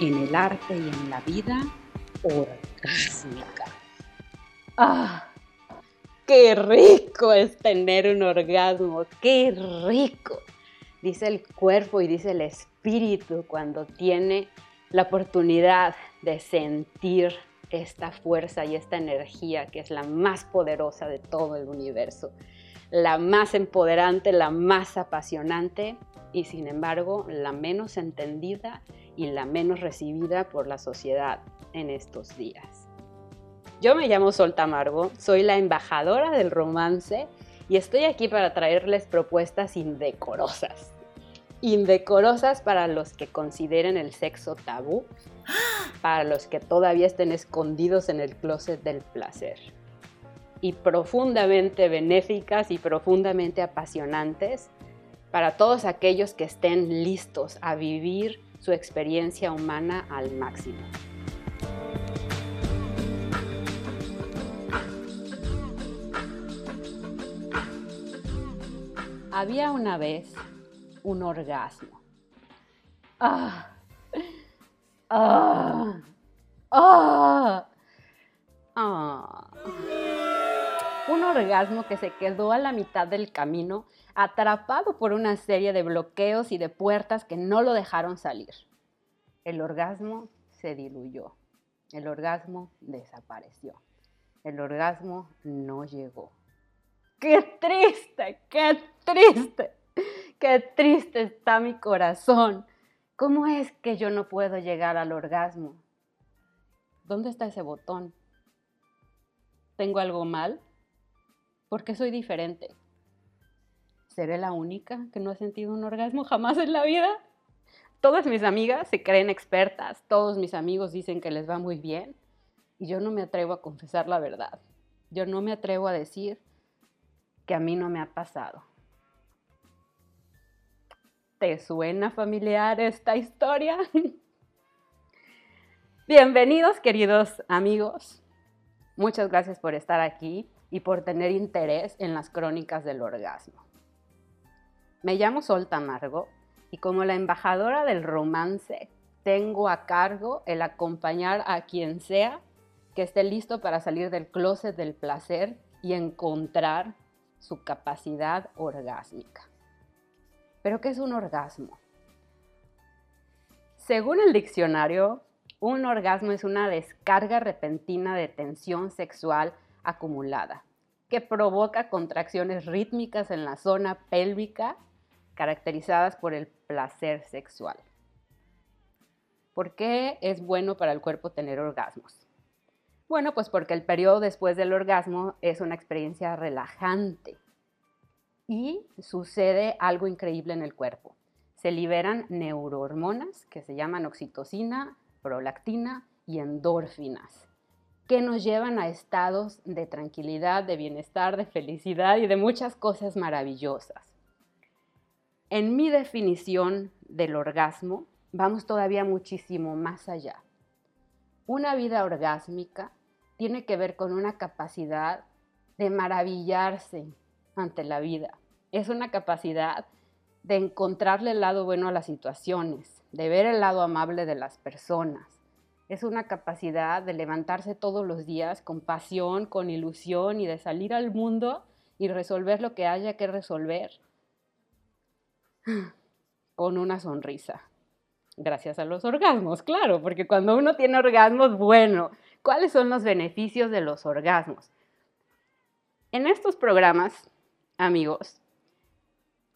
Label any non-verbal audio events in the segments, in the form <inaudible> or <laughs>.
En el arte y en la vida, orgásmica. ¡Ah! ¡Qué rico es tener un orgasmo! ¡Qué rico! Dice el cuerpo y dice el espíritu cuando tiene la oportunidad de sentir esta fuerza y esta energía que es la más poderosa de todo el universo, la más empoderante, la más apasionante y sin embargo la menos entendida y la menos recibida por la sociedad en estos días. Yo me llamo Sol Tamargo, soy la embajadora del romance y estoy aquí para traerles propuestas indecorosas. Indecorosas para los que consideren el sexo tabú, para los que todavía estén escondidos en el closet del placer. Y profundamente benéficas y profundamente apasionantes para todos aquellos que estén listos a vivir su experiencia humana al máximo. Había una vez un orgasmo. ¡Ah! ¡Ah! ¡Ah! Un orgasmo que se quedó a la mitad del camino, atrapado por una serie de bloqueos y de puertas que no lo dejaron salir. El orgasmo se diluyó. El orgasmo desapareció. El orgasmo no llegó. ¡Qué triste! ¡Qué triste! ¡Qué triste está mi corazón! ¿Cómo es que yo no puedo llegar al orgasmo? ¿Dónde está ese botón? ¿Tengo algo mal? ¿Por qué soy diferente? ¿Seré la única que no ha sentido un orgasmo jamás en la vida? Todas mis amigas se creen expertas, todos mis amigos dicen que les va muy bien y yo no me atrevo a confesar la verdad. Yo no me atrevo a decir que a mí no me ha pasado. ¿Te suena familiar esta historia? <laughs> Bienvenidos queridos amigos. Muchas gracias por estar aquí y por tener interés en las crónicas del orgasmo. Me llamo Sol Tamargo y como la embajadora del romance tengo a cargo el acompañar a quien sea que esté listo para salir del closet del placer y encontrar su capacidad orgásmica. ¿Pero qué es un orgasmo? Según el diccionario, un orgasmo es una descarga repentina de tensión sexual acumulada, que provoca contracciones rítmicas en la zona pélvica caracterizadas por el placer sexual. ¿Por qué es bueno para el cuerpo tener orgasmos? Bueno, pues porque el periodo después del orgasmo es una experiencia relajante y sucede algo increíble en el cuerpo. Se liberan neurohormonas que se llaman oxitocina, prolactina y endorfinas que nos llevan a estados de tranquilidad, de bienestar, de felicidad y de muchas cosas maravillosas. En mi definición del orgasmo, vamos todavía muchísimo más allá. Una vida orgásmica tiene que ver con una capacidad de maravillarse ante la vida. Es una capacidad de encontrarle el lado bueno a las situaciones, de ver el lado amable de las personas, es una capacidad de levantarse todos los días con pasión, con ilusión y de salir al mundo y resolver lo que haya que resolver <sighs> con una sonrisa. Gracias a los orgasmos, claro, porque cuando uno tiene orgasmos, bueno, ¿cuáles son los beneficios de los orgasmos? En estos programas, amigos,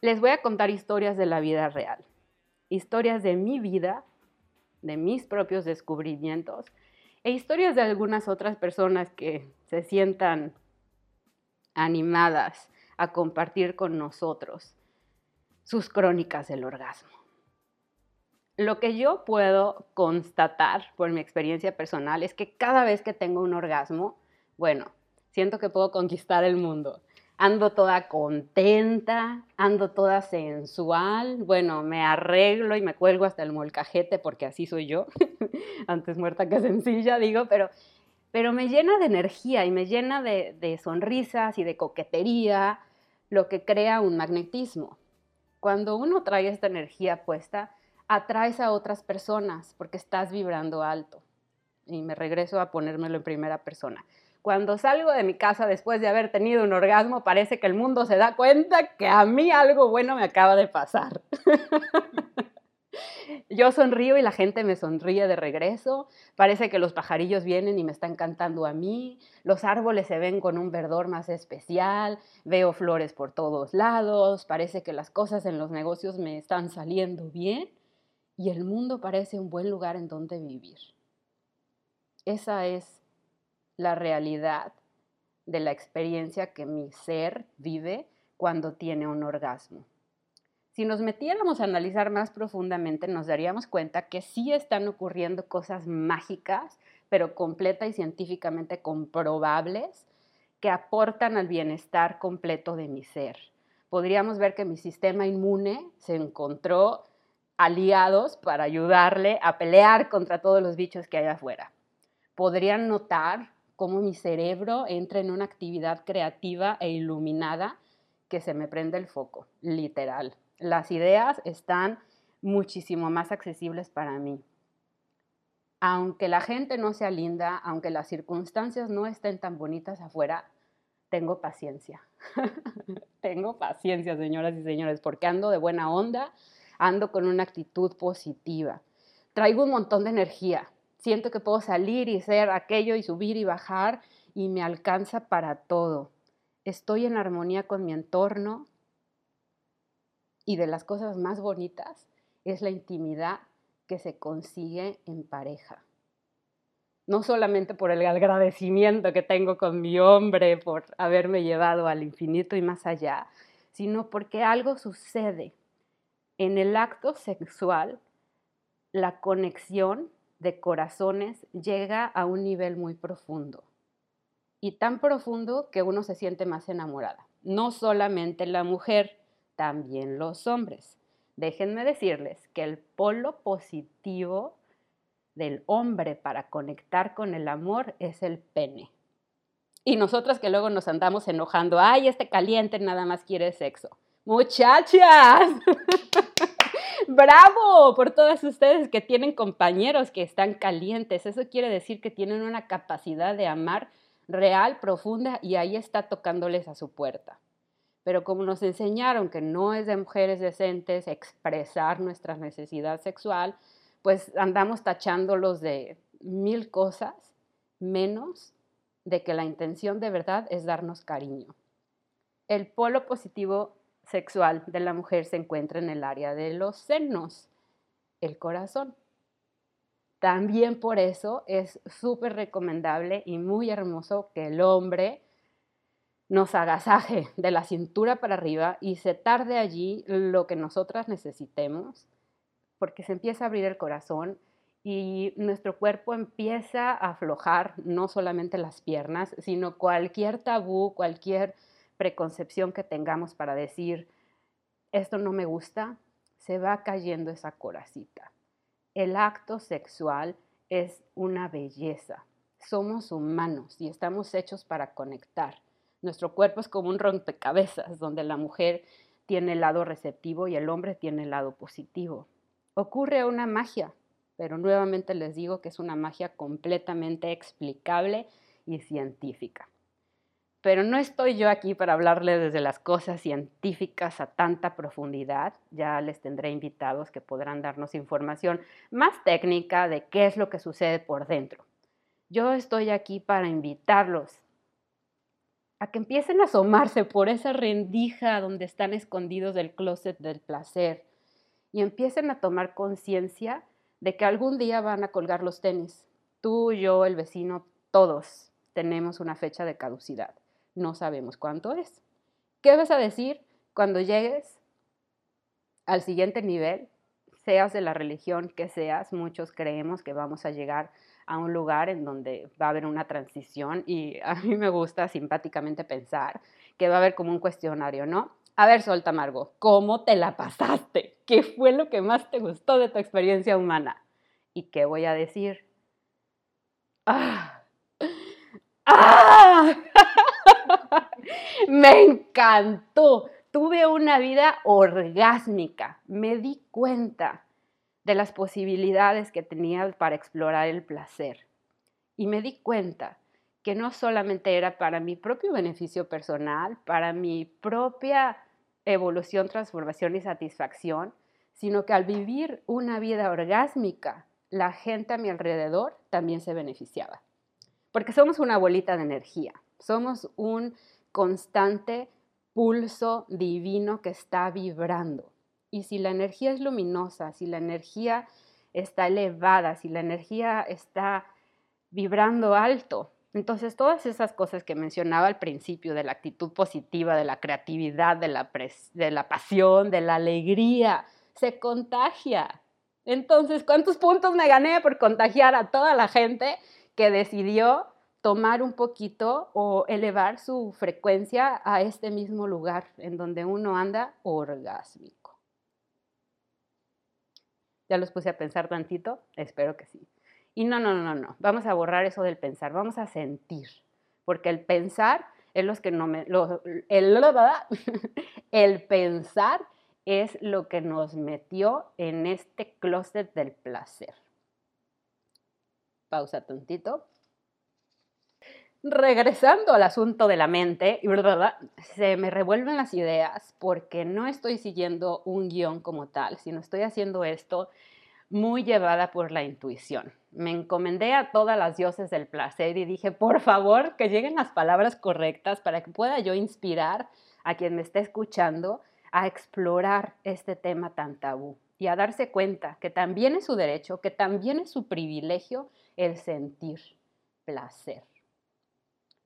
les voy a contar historias de la vida real, historias de mi vida de mis propios descubrimientos e historias de algunas otras personas que se sientan animadas a compartir con nosotros sus crónicas del orgasmo. Lo que yo puedo constatar por mi experiencia personal es que cada vez que tengo un orgasmo, bueno, siento que puedo conquistar el mundo ando toda contenta, ando toda sensual, bueno, me arreglo y me cuelgo hasta el molcajete porque así soy yo, <laughs> antes muerta que sencilla, digo, pero, pero me llena de energía y me llena de, de sonrisas y de coquetería, lo que crea un magnetismo. Cuando uno trae esta energía puesta, atraes a otras personas porque estás vibrando alto. Y me regreso a ponérmelo en primera persona. Cuando salgo de mi casa después de haber tenido un orgasmo, parece que el mundo se da cuenta que a mí algo bueno me acaba de pasar. <laughs> Yo sonrío y la gente me sonríe de regreso. Parece que los pajarillos vienen y me están cantando a mí. Los árboles se ven con un verdor más especial. Veo flores por todos lados. Parece que las cosas en los negocios me están saliendo bien. Y el mundo parece un buen lugar en donde vivir. Esa es la realidad de la experiencia que mi ser vive cuando tiene un orgasmo. Si nos metiéramos a analizar más profundamente, nos daríamos cuenta que sí están ocurriendo cosas mágicas, pero completa y científicamente comprobables, que aportan al bienestar completo de mi ser. Podríamos ver que mi sistema inmune se encontró aliados para ayudarle a pelear contra todos los bichos que hay afuera. Podrían notar cómo mi cerebro entra en una actividad creativa e iluminada que se me prende el foco, literal las ideas están muchísimo más accesibles para mí. Aunque la gente no sea linda, aunque las circunstancias no estén tan bonitas afuera, tengo paciencia. <laughs> tengo paciencia, señoras y señores, porque ando de buena onda, ando con una actitud positiva. Traigo un montón de energía. Siento que puedo salir y ser aquello y subir y bajar y me alcanza para todo. Estoy en armonía con mi entorno, y de las cosas más bonitas es la intimidad que se consigue en pareja. No solamente por el agradecimiento que tengo con mi hombre por haberme llevado al infinito y más allá, sino porque algo sucede. En el acto sexual, la conexión de corazones llega a un nivel muy profundo. Y tan profundo que uno se siente más enamorada. No solamente la mujer, también los hombres. Déjenme decirles que el polo positivo del hombre para conectar con el amor es el pene. Y nosotras que luego nos andamos enojando, ay, este caliente nada más quiere sexo. Muchachas, <laughs> bravo por todas ustedes que tienen compañeros que están calientes. Eso quiere decir que tienen una capacidad de amar real, profunda, y ahí está tocándoles a su puerta pero como nos enseñaron que no es de mujeres decentes expresar nuestra necesidad sexual, pues andamos tachándolos de mil cosas, menos de que la intención de verdad es darnos cariño. El polo positivo sexual de la mujer se encuentra en el área de los senos, el corazón. También por eso es súper recomendable y muy hermoso que el hombre nos agasaje de la cintura para arriba y se tarde allí lo que nosotras necesitemos, porque se empieza a abrir el corazón y nuestro cuerpo empieza a aflojar no solamente las piernas, sino cualquier tabú, cualquier preconcepción que tengamos para decir, esto no me gusta, se va cayendo esa coracita. El acto sexual es una belleza. Somos humanos y estamos hechos para conectar. Nuestro cuerpo es como un rompecabezas donde la mujer tiene el lado receptivo y el hombre tiene el lado positivo. Ocurre una magia, pero nuevamente les digo que es una magia completamente explicable y científica. Pero no estoy yo aquí para hablarles desde las cosas científicas a tanta profundidad. Ya les tendré invitados que podrán darnos información más técnica de qué es lo que sucede por dentro. Yo estoy aquí para invitarlos a que empiecen a asomarse por esa rendija donde están escondidos del closet del placer y empiecen a tomar conciencia de que algún día van a colgar los tenis. Tú, yo, el vecino, todos tenemos una fecha de caducidad. No sabemos cuánto es. ¿Qué vas a decir cuando llegues al siguiente nivel? Seas de la religión que seas, muchos creemos que vamos a llegar a un lugar en donde va a haber una transición y a mí me gusta simpáticamente pensar que va a haber como un cuestionario, ¿no? A ver, Solta Margo, ¿cómo te la pasaste? ¿Qué fue lo que más te gustó de tu experiencia humana? ¿Y qué voy a decir? ¡Ah! ¡Ah! <laughs> me encantó tuve una vida orgásmica. Me di cuenta de las posibilidades que tenía para explorar el placer. Y me di cuenta que no solamente era para mi propio beneficio personal, para mi propia evolución, transformación y satisfacción, sino que al vivir una vida orgásmica, la gente a mi alrededor también se beneficiaba. Porque somos una bolita de energía, somos un constante pulso divino que está vibrando. Y si la energía es luminosa, si la energía está elevada, si la energía está vibrando alto, entonces todas esas cosas que mencionaba al principio de la actitud positiva, de la creatividad, de la, de la pasión, de la alegría, se contagia. Entonces, ¿cuántos puntos me gané por contagiar a toda la gente que decidió tomar un poquito o elevar su frecuencia a este mismo lugar en donde uno anda orgásmico. ¿Ya los puse a pensar tantito? Espero que sí. Y no, no, no, no, vamos a borrar eso del pensar, vamos a sentir, porque el pensar es lo que no me... el, <laughs> el pensar es lo que nos metió en este closet del placer. Pausa tantito regresando al asunto de la mente, se me revuelven las ideas porque no estoy siguiendo un guion como tal, sino estoy haciendo esto muy llevada por la intuición. Me encomendé a todas las dioses del placer y dije, por favor, que lleguen las palabras correctas para que pueda yo inspirar a quien me esté escuchando a explorar este tema tan tabú y a darse cuenta que también es su derecho, que también es su privilegio el sentir placer.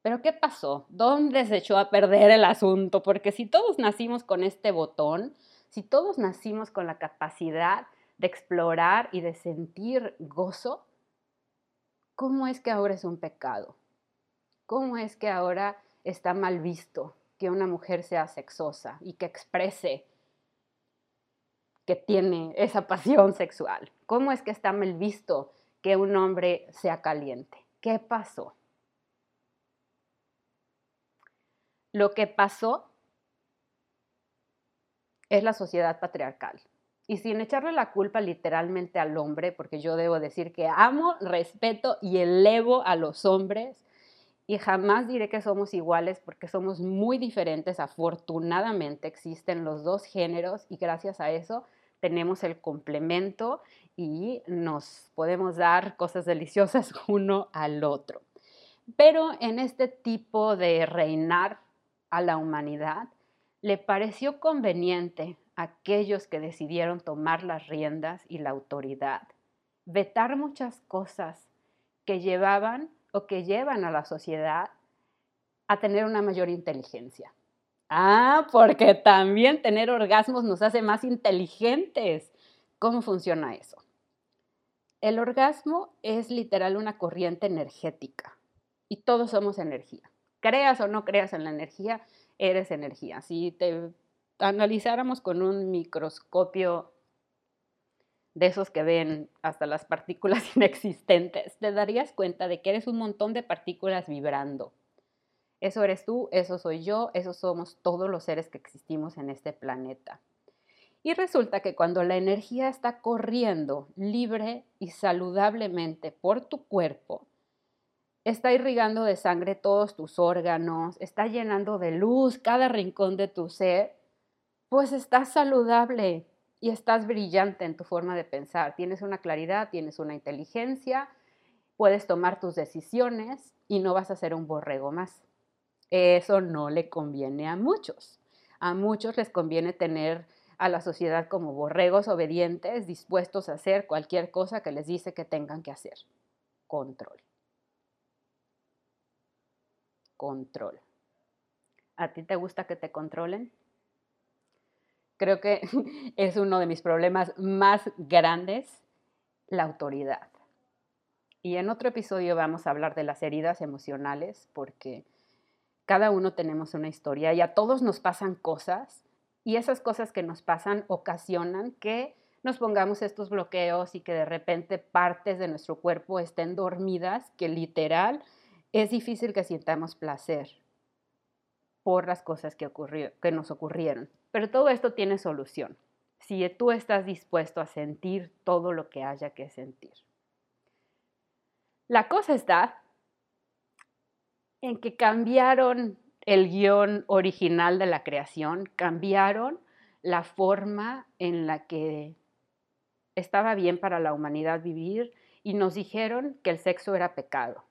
Pero ¿qué pasó? ¿Dónde se echó a perder el asunto? Porque si todos nacimos con este botón, si todos nacimos con la capacidad de explorar y de sentir gozo, ¿cómo es que ahora es un pecado? ¿Cómo es que ahora está mal visto que una mujer sea sexosa y que exprese que tiene esa pasión sexual? ¿Cómo es que está mal visto que un hombre sea caliente? ¿Qué pasó? Lo que pasó es la sociedad patriarcal. Y sin echarle la culpa literalmente al hombre, porque yo debo decir que amo, respeto y elevo a los hombres y jamás diré que somos iguales porque somos muy diferentes. Afortunadamente existen los dos géneros y gracias a eso tenemos el complemento y nos podemos dar cosas deliciosas <laughs> uno al otro. Pero en este tipo de reinar a la humanidad, le pareció conveniente a aquellos que decidieron tomar las riendas y la autoridad, vetar muchas cosas que llevaban o que llevan a la sociedad a tener una mayor inteligencia. Ah, porque también tener orgasmos nos hace más inteligentes. ¿Cómo funciona eso? El orgasmo es literal una corriente energética y todos somos energía creas o no creas en la energía, eres energía. Si te analizáramos con un microscopio de esos que ven hasta las partículas <laughs> inexistentes, te darías cuenta de que eres un montón de partículas vibrando. Eso eres tú, eso soy yo, eso somos todos los seres que existimos en este planeta. Y resulta que cuando la energía está corriendo libre y saludablemente por tu cuerpo, está irrigando de sangre todos tus órganos, está llenando de luz cada rincón de tu ser, pues estás saludable y estás brillante en tu forma de pensar. Tienes una claridad, tienes una inteligencia, puedes tomar tus decisiones y no vas a ser un borrego más. Eso no le conviene a muchos. A muchos les conviene tener a la sociedad como borregos obedientes, dispuestos a hacer cualquier cosa que les dice que tengan que hacer. Control control. ¿A ti te gusta que te controlen? Creo que <laughs> es uno de mis problemas más grandes, la autoridad. Y en otro episodio vamos a hablar de las heridas emocionales porque cada uno tenemos una historia y a todos nos pasan cosas y esas cosas que nos pasan ocasionan que nos pongamos estos bloqueos y que de repente partes de nuestro cuerpo estén dormidas, que literal es difícil que sintamos placer por las cosas que, nos ocurrieron. Pero todo esto tiene solución si tú estás dispuesto a sentir todo lo que haya que sentir. La cosa está en que cambiaron el guion original de la creación, cambiaron la forma en la que estaba bien para la humanidad vivir y nos dijeron que el sexo era pecado.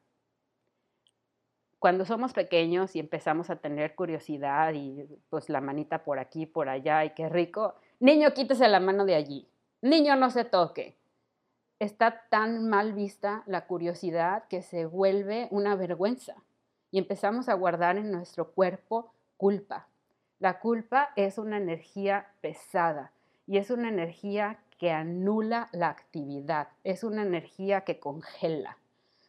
Cuando somos pequeños y empezamos a tener curiosidad y pues la manita por aquí, por allá y qué rico, niño quítese la mano de allí, niño no se toque. Está tan mal vista la curiosidad que se vuelve una vergüenza y empezamos a guardar en nuestro cuerpo culpa. La culpa es una energía pesada y es una energía que anula la actividad, es una energía que congela,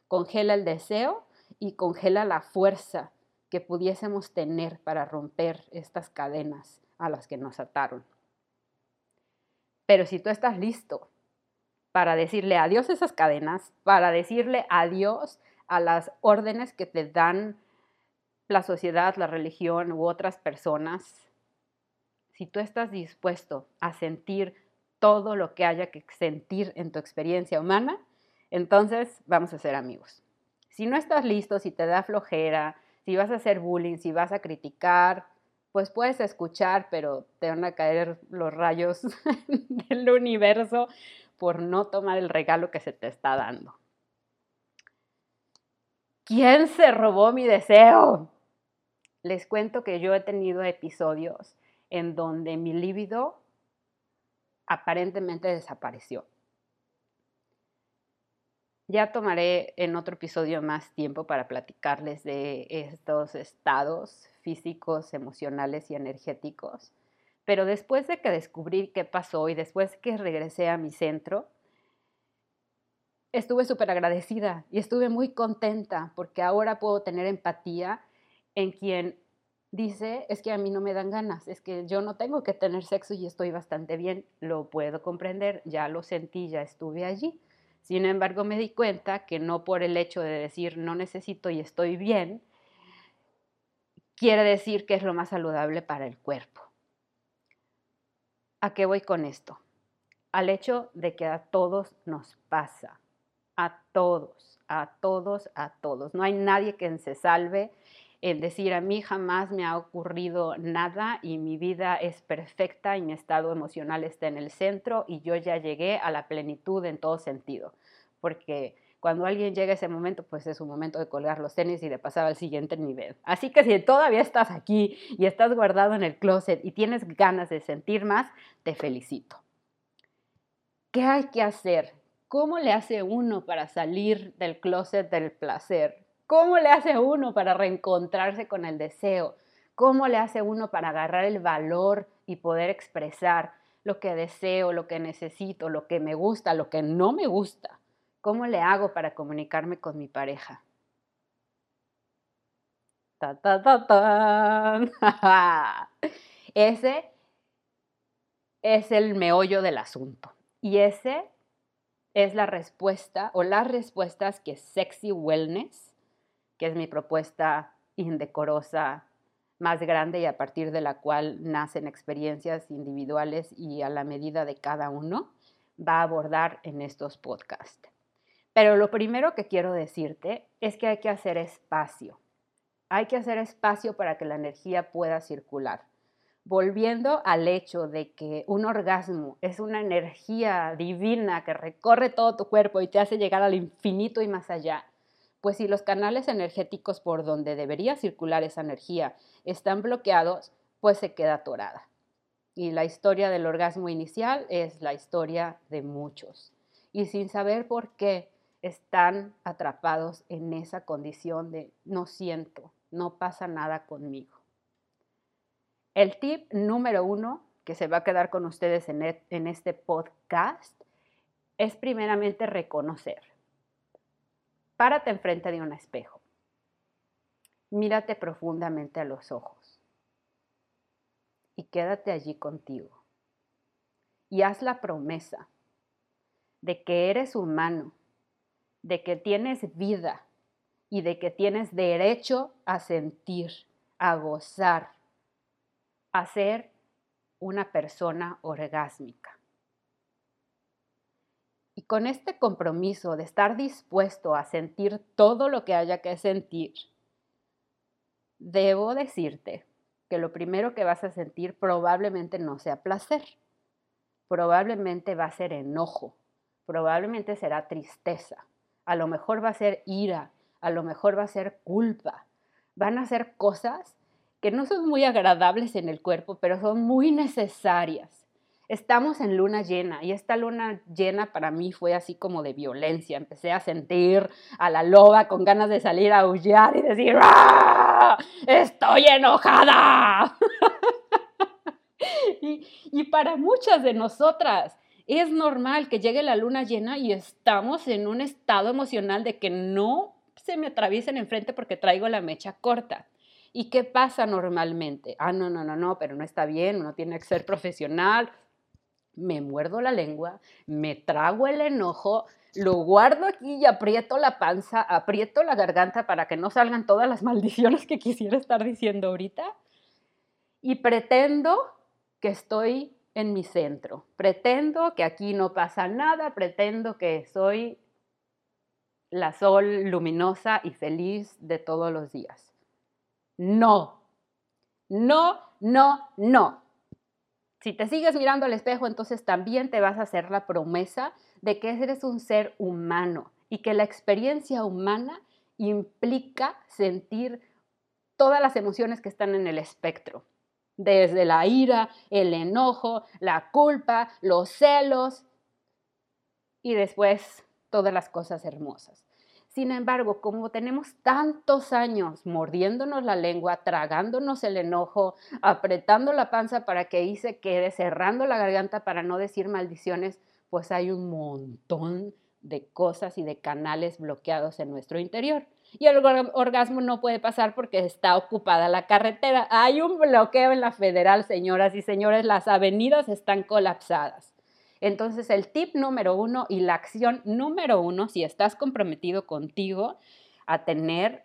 congela el deseo y congela la fuerza que pudiésemos tener para romper estas cadenas a las que nos ataron. Pero si tú estás listo para decirle adiós a esas cadenas, para decirle adiós a las órdenes que te dan la sociedad, la religión u otras personas, si tú estás dispuesto a sentir todo lo que haya que sentir en tu experiencia humana, entonces vamos a ser amigos. Si no estás listo, si te da flojera, si vas a hacer bullying, si vas a criticar, pues puedes escuchar, pero te van a caer los rayos <laughs> del universo por no tomar el regalo que se te está dando. ¿Quién se robó mi deseo? Les cuento que yo he tenido episodios en donde mi líbido aparentemente desapareció. Ya tomaré en otro episodio más tiempo para platicarles de estos estados físicos, emocionales y energéticos. Pero después de que descubrí qué pasó y después que regresé a mi centro, estuve súper agradecida y estuve muy contenta porque ahora puedo tener empatía en quien dice, es que a mí no me dan ganas, es que yo no tengo que tener sexo y estoy bastante bien, lo puedo comprender, ya lo sentí, ya estuve allí. Sin embargo, me di cuenta que no por el hecho de decir no necesito y estoy bien, quiere decir que es lo más saludable para el cuerpo. ¿A qué voy con esto? Al hecho de que a todos nos pasa, a todos, a todos, a todos. No hay nadie que se salve en decir a mí jamás me ha ocurrido nada y mi vida es perfecta y mi estado emocional está en el centro y yo ya llegué a la plenitud en todo sentido. Porque cuando alguien llega a ese momento, pues es un momento de colgar los tenis y de pasar al siguiente nivel. Así que si todavía estás aquí y estás guardado en el closet y tienes ganas de sentir más, te felicito. ¿Qué hay que hacer? ¿Cómo le hace uno para salir del closet del placer? ¿Cómo le hace uno para reencontrarse con el deseo? ¿Cómo le hace uno para agarrar el valor y poder expresar lo que deseo, lo que necesito, lo que me gusta, lo que no me gusta? ¿Cómo le hago para comunicarme con mi pareja? Ta, ta, ta, <laughs> ese es el meollo del asunto. Y ese es la respuesta o las respuestas que Sexy Wellness que es mi propuesta <laughs> indecorosa más grande y a partir de la cual nacen experiencias individuales y a la medida de cada uno, va a abordar en estos podcasts. Pero lo primero que quiero decirte es que hay que hacer espacio. Hay que hacer espacio para que la energía pueda circular. Volviendo al hecho de que un orgasmo es una energía divina que recorre todo tu cuerpo y te hace llegar al infinito y más allá, pues si los canales energéticos por donde debería circular esa energía están bloqueados, pues se queda atorada. Y la historia del orgasmo inicial es la historia de muchos. Y sin saber por qué están atrapados en esa condición de no siento, no pasa nada conmigo. El tip número uno que se va a quedar con ustedes en, e, en este podcast es primeramente reconocer Párate enfrente de un espejo. Mírate profundamente a los ojos y quédate allí contigo. Y haz la promesa de que eres humano, de que tienes vida y de que tienes derecho a sentir, a gozar, a ser una persona orgásmica. Con este compromiso de estar dispuesto a sentir todo lo que haya que sentir, debo decirte que lo primero que vas a sentir probablemente no sea placer, probablemente va a ser enojo, probablemente será tristeza, a lo mejor va a ser ira, a lo mejor va a ser culpa, van a ser cosas que no son muy agradables en el cuerpo, pero son muy necesarias estamos en luna llena y esta luna llena para mí fue así como de violencia. Empecé a sentir a la loba con ganas de salir a aullar y decir, ¡Ah! ¡Estoy enojada! <laughs> y, para muchas de nosotras es normal que llegue la luna llena y estamos en un estado emocional de que no se me atraviesen enfrente porque traigo la mecha corta. ¿Y qué pasa normalmente? Ah, no, no, no, no, pero no está bien, uno tiene que ser profesional, me muerdo la lengua, me trago el enojo, lo guardo aquí y aprieto la panza, aprieto la garganta para que no salgan todas las <laughs> maldiciones que quisiera estar diciendo ahorita. Y pretendo que estoy en mi centro. Pretendo que aquí no pasa nada, pretendo que soy la sol luminosa y feliz de todos los días. No, no, no, no. Si te sigues mirando al espejo, entonces también te vas a hacer la promesa de que eres un ser humano y que la experiencia humana implica sentir todas las emociones que están en el espectro, desde la ira, el enojo, la culpa, los celos y después todas las cosas hermosas. Sin embargo, como tenemos tantos años mordiéndonos la lengua, tragándonos el enojo, apretando la panza para que ahí se quede, cerrando la garganta para no decir maldiciones, pues hay un montón de cosas y de canales bloqueados en nuestro interior. Y el orgasmo no puede pasar porque está ocupada la carretera. Hay un bloqueo en la federal, señoras y señores, las avenidas están colapsadas. Entonces, el tip número uno y la acción número uno, si estás comprometido contigo a tener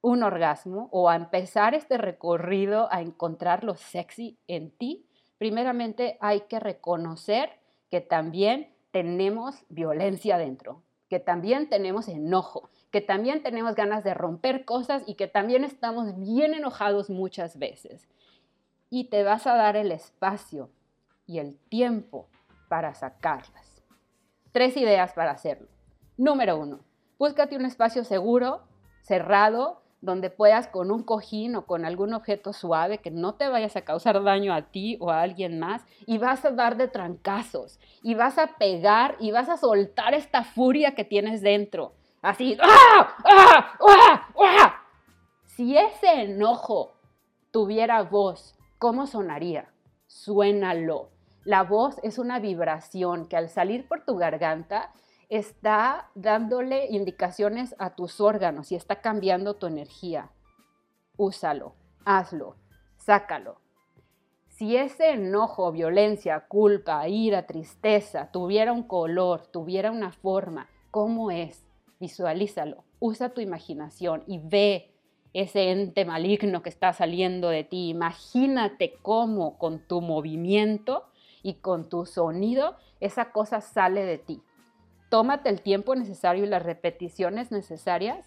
un orgasmo o a empezar este recorrido a encontrar lo sexy en ti, primeramente hay que reconocer que también tenemos violencia dentro, que también tenemos enojo, que también tenemos ganas de romper cosas y que también estamos bien enojados muchas veces. Y te vas a dar el espacio y el tiempo para sacarlas. Tres ideas para hacerlo. Número uno, búscate un espacio seguro, cerrado, donde puedas con un cojín o con algún objeto suave que no te vayas a causar daño a ti o a alguien más y vas a dar de trancazos y vas a pegar y vas a soltar esta furia que tienes dentro. Así, ¡ah! ¡Ah! ¡Ah! ¡Ah! Si ese enojo tuviera voz, ¿cómo sonaría? Suénalo. La voz es una vibración que al salir por tu garganta está dándole indicaciones a tus órganos y está cambiando tu energía. Úsalo, hazlo, sácalo. Si ese enojo, violencia, culpa, ira, tristeza tuviera un color, tuviera una forma, ¿cómo es? Visualízalo, usa tu imaginación y ve ese ente maligno que está saliendo de ti. Imagínate cómo con tu movimiento y con tu sonido esa cosa sale de ti. Tómate el tiempo necesario y las repeticiones necesarias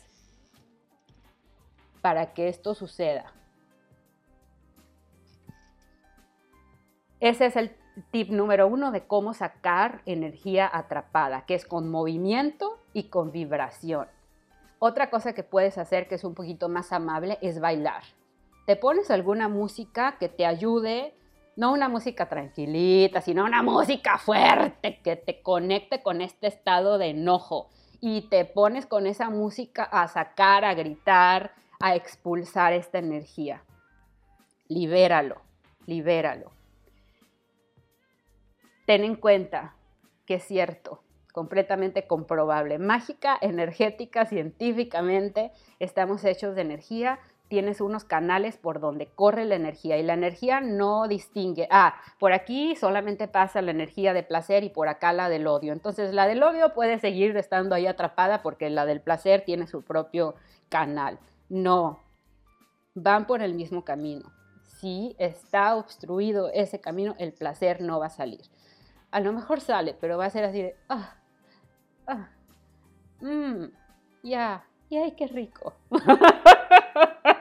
para que esto suceda. Ese es el tip número uno de cómo sacar energía atrapada, que es con movimiento y con vibración. Otra cosa que puedes hacer que es un poquito más amable es bailar. Te pones alguna música que te ayude no una música tranquilita, sino una música fuerte que te conecte con este estado de enojo y te pones con esa música a sacar, a gritar, a expulsar esta energía. Libéralo, libéralo. Ten en cuenta que es cierto, completamente comprobable, mágica, energética, científicamente, estamos hechos de energía, tienes unos canales por donde corre la energía y la energía no distingue, ah, por aquí solamente pasa la energía de placer y por acá la del odio. Entonces la del odio puede seguir estando ahí atrapada porque la del placer tiene su propio canal. No, van por el mismo camino. si está obstruido ese camino, el placer no va a salir. A lo mejor sale, pero va a ser así de, ah, ah, mmm, ya, y ay, qué rico. <laughs>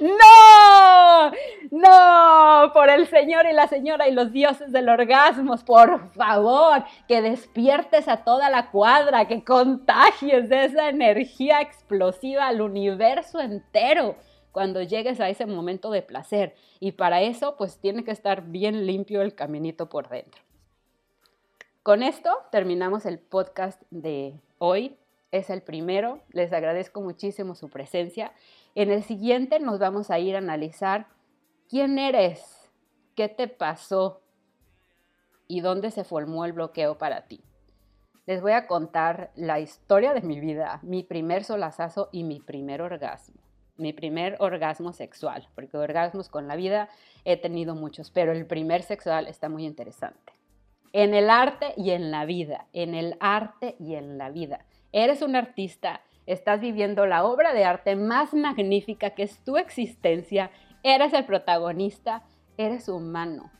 ¡No! ¡No! Por el Señor y la Señora y los dioses del orgasmo, por favor, que despiertes a toda la cuadra, que contagies de esa energía explosiva al universo entero cuando llegues a ese momento de placer. Y para eso, pues tiene que estar bien limpio el caminito por dentro. Con esto terminamos el podcast de hoy. Es el primero. Les agradezco muchísimo su presencia. En el siguiente nos vamos a ir a analizar quién eres, qué te pasó y dónde se formó el bloqueo para ti. Les voy a contar la historia de mi vida, mi primer solazazo y mi primer orgasmo. Mi primer orgasmo sexual, porque orgasmos con la vida he tenido muchos, pero el primer sexual está muy interesante. En el arte y en la vida, en el arte y en la vida. Eres un artista, estás viviendo la obra de arte más magnífica que es tu existencia, eres el protagonista, eres humano,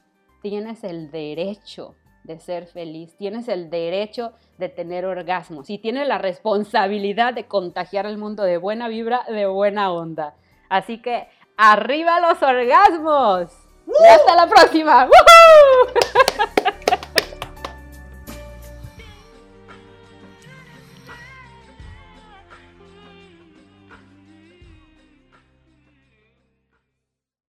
tienes el derecho de ser feliz, tienes el derecho de tener orgasmos y tienes la responsabilidad de contagiar al mundo de buena vibra, de buena onda. Así que, ¡arriba los orgasmos! ¡Y hasta la próxima! <laughs>